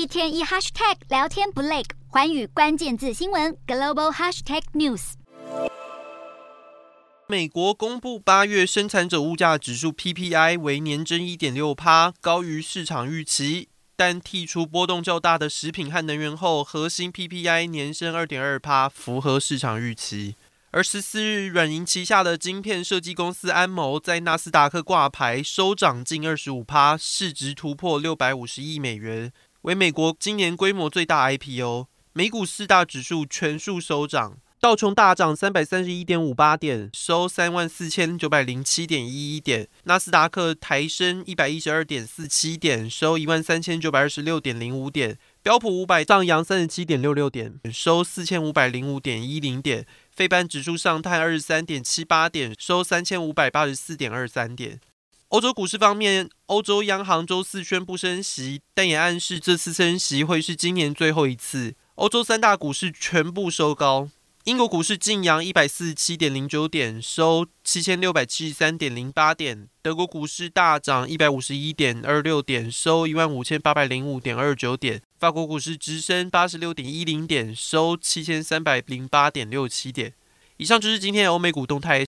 一天一 hashtag 聊天不累，环宇关键字新闻 global hashtag news。美国公布八月生产者物价指数 PPI 为年增一点六趴，高于市场预期。但剔除波动较大的食品和能源后，核心 PPI 年升二点二趴，符合市场预期。而十四日，软银旗下的晶片设计公司安谋在纳斯达克挂牌，收涨近二十五趴，市值突破六百五十亿美元，为美国今年规模最大 IPO。美股四大指数全数收涨。道琼大涨三百三十一点五八点，收三万四千九百零七点一一点；纳斯达克抬升一百一十二点四七点，收一万三千九百二十六点零五点；标普五百上扬三十七点六六点，收四千五百零五点一零点；费半指数上探二十三点七八点，收三千五百八十四点二三点。欧洲股市方面，欧洲央行周四宣布升息，但也暗示这次升息会是今年最后一次。欧洲三大股市全部收高。英国股市劲扬一百四十七点零九点，收七千六百七十三点零八点。德国股市大涨一百五十一点二六点，收一万五千八百零五点二九点。法国股市直升八十六点一零点，收七千三百零八点六七点。以上就是今天的欧美股动态。